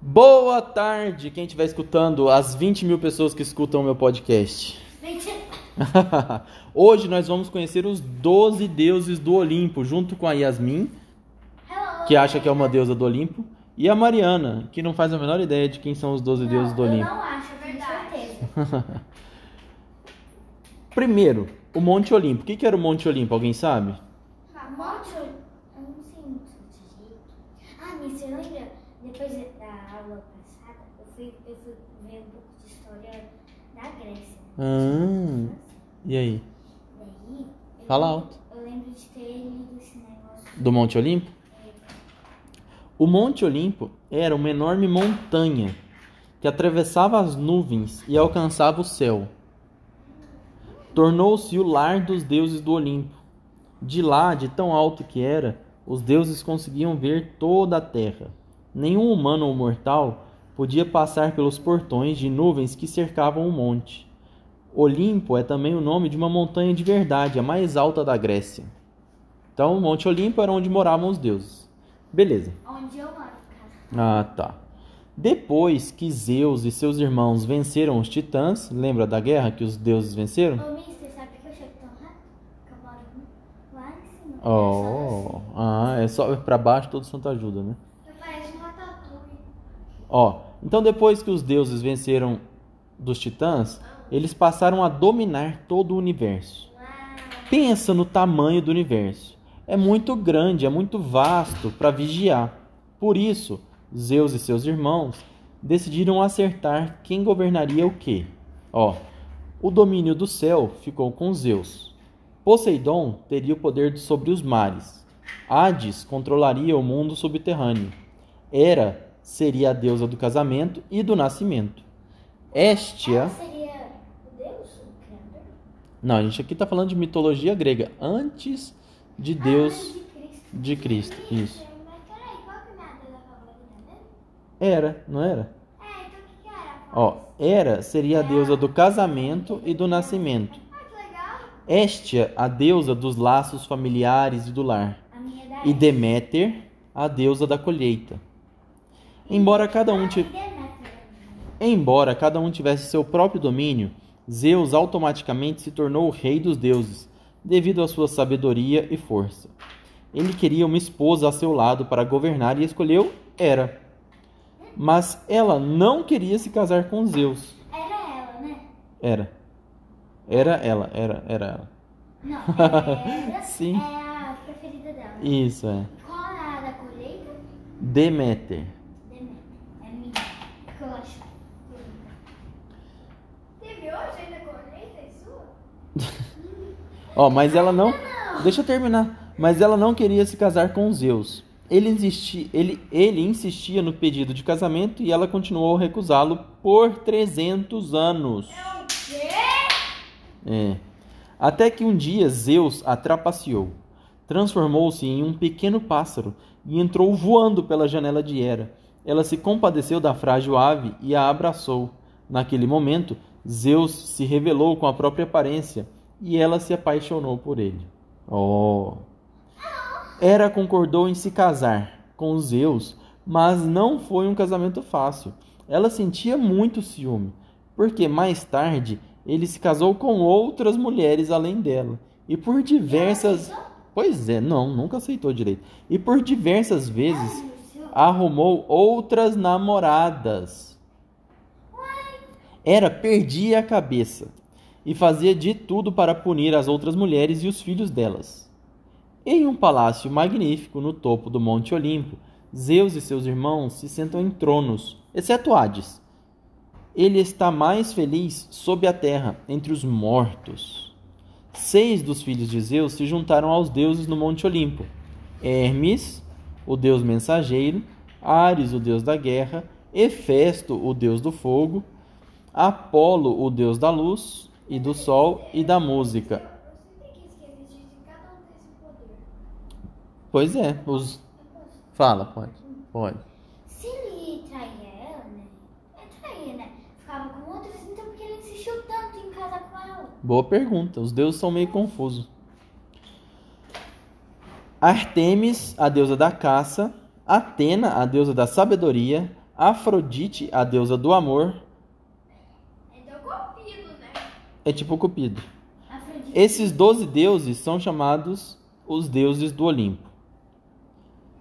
Boa tarde, quem estiver escutando, as 20 mil pessoas que escutam o meu podcast. Hoje nós vamos conhecer os 12 deuses do Olimpo, junto com a Yasmin, que acha que é uma deusa do Olimpo, e a Mariana, que não faz a menor ideia de quem são os 12 deuses do Eu Olimpo. não acho, é verdade. Primeiro, o Monte Olimpo. O que que era o Monte Olimpo? Alguém sabe? Monte, eu não sei muito direito. Ah, mas você lembra? Depois da aula passada, eu fui, eu fui ver um pouco de história da Grécia. Ah, e aí? Daí, eu Fala lembro- alto. Eu lembro de ter lido esse negócio. Do Monte Olimpo? O Monte Olimpo era uma enorme montanha que atravessava as nuvens e alcançava o céu. Tornou-se o lar dos deuses do Olimpo. De lá, de tão alto que era, os deuses conseguiam ver toda a terra. Nenhum humano ou mortal podia passar pelos portões de nuvens que cercavam o monte. Olimpo é também o nome de uma montanha de verdade, a mais alta da Grécia. Então, o Monte Olimpo era onde moravam os deuses. Beleza. Onde eu moro, cara. Ah, tá. Depois que Zeus e seus irmãos venceram os titãs, lembra da guerra que os deuses venceram? Ô, Mister, sabe que eu chego tão rápido? Que eu moro lá em cima. Oh, ah, é só pra baixo todo santo ajuda, né? Eu pareço um ratatouille. Ó, então depois que os deuses venceram dos titãs, eles passaram a dominar todo o universo. Pensa no tamanho do universo. É muito grande, é muito vasto para vigiar. Por isso, Zeus e seus irmãos decidiram acertar quem governaria o quê. Ó, o domínio do céu ficou com Zeus. Poseidon teria o poder sobre os mares. Hades controlaria o mundo subterrâneo. Hera seria a deusa do casamento e do nascimento. Deus, o Criador? não, a gente aqui está falando de mitologia grega, antes de Ah, Deus, de Cristo. Isso. É? Era, não era? É, então o que que era? Ó, Hera seria a deusa do casamento e do nascimento. Ah, que legal. Estia, a deusa dos laços familiares e do lar. É E Deméter, a deusa da colheita. Embora cada um. Embora cada um tivesse seu próprio domínio, Zeus automaticamente se tornou o rei dos deuses, devido à sua sabedoria e força. Ele queria uma esposa a seu lado para governar e escolheu Hera. Mas ela não queria se casar com Zeus. Era ela, né? Era. Era ela, era, era ela. Não, era Sim. é a preferida dela. Isso é. Qual é a da colheita? Deméter. É minha. Que eu acho. Teve hoje ainda colheita e sua? Ó, mas ela não. Deixa eu terminar. Mas ela não queria se casar com Zeus. Ele, insisti... ele... ele insistia no pedido de casamento e ela continuou a recusá-lo por 300 anos. O quê? É. Até que um dia Zeus a trapaceou. Transformou-se em um pequeno pássaro e entrou voando pela janela de Hera. Ela se compadeceu da frágil ave e a abraçou. Naquele momento, Zeus se revelou com a própria aparência e ela se apaixonou por ele. Oh! Hera concordou em se casar com Zeus, mas não foi um casamento fácil. Ela sentia muito ciúme, porque mais tarde ele se casou com outras mulheres além dela. E por diversas. Pois é, não, nunca aceitou direito. E por diversas vezes arrumou outras namoradas. Hera perdia a cabeça e fazia de tudo para punir as outras mulheres e os filhos delas. Em um palácio magnífico no topo do Monte Olimpo, Zeus e seus irmãos se sentam em tronos, exceto Hades. Ele está mais feliz sob a terra, entre os mortos. Seis dos filhos de Zeus se juntaram aos deuses no Monte Olimpo: Hermes, o deus mensageiro, Ares, o deus da guerra, Hefesto, o deus do fogo, Apolo, o deus da luz e do sol e da música. Você tem que esquecer de cada um desse poder. Pois é, os. Fala, pode. Pode. Se ele traía ela, né? É traía, né? Ficava com outras, então por que ele insistiu tanto em casar com ela? Boa pergunta. Os deuses são meio confusos. Artemis, a deusa da caça, Atena, a deusa da sabedoria, Afrodite, a deusa do amor, Então copido, né? É tipo Cupido. Esses doze deuses são chamados os deuses do Olimpo.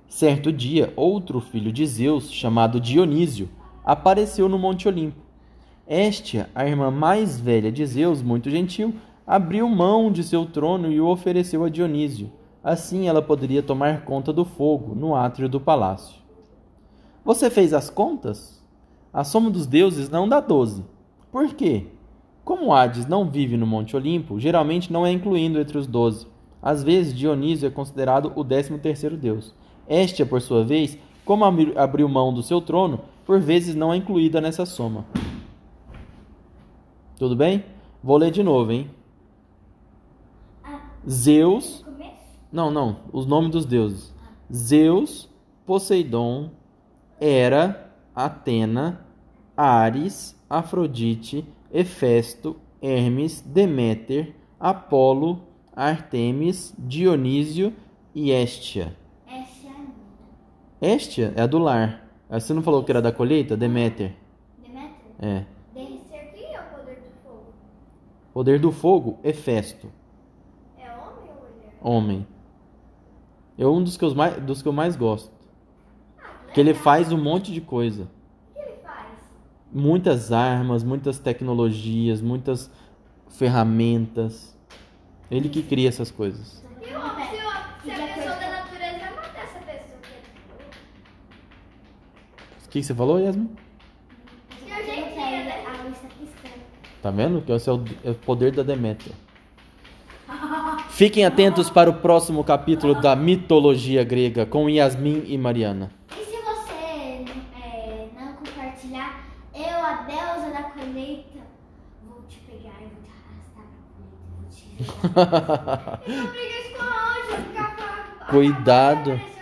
Certo dia, outro filho de Zeus, chamado Dionísio, apareceu no Monte Olimpo. Estia, a irmã mais velha de Zeus, muito gentil, abriu mão de seu trono e o ofereceu a Dionísio. Assim ela poderia tomar conta do fogo no átrio do palácio. Você fez as contas? A soma dos deuses não dá doze. Por quê? Como Hades não vive no Monte Olimpo, geralmente não é incluído entre os doze. Às vezes, Dionísio é considerado o décimo terceiro deus. Estia, por sua vez, como abri- abriu mão do seu trono, por vezes não é incluída nessa soma. Tudo bem? Vou ler de novo, hein? Zeus. Não, não. Os nomes dos deuses: Zeus, Poseidon, Hera, Atena, Ares, Afrodite, Hefesto, Hermes, Deméter, Apolo, Artemis, Dionísio e Estia. Essa é. Estia é a do lar. Ah, Você não falou que era da colheita? Deméter. Deméter? É. Aqui é o poder do fogo. Poder do fogo, Hefesto. É homem ou mulher? Homem. É um dos que, eu mais, dos que eu mais gosto. Que ele faz um monte de coisa. O que ele faz? Muitas armas, muitas tecnologias, muitas ferramentas. Ele que cria essas coisas. E o homem? Se, o- se a pessoa da natureza vai matar essa pessoa que é O que que você falou, Yasmin? A gente é, né? A luz está piscando. Tá vendo? Que esse é o, é o poder da Deméter. Fiquem atentos para o próximo capítulo da mitologia grega com Yasmin e Mariana. E se você é, não compartilhar, eu, a deusa da colheita, vou te pegar e vou te arrastar pra colheita. Vou te briga isso com a anjo, ficar com a- Cuidado. Aparece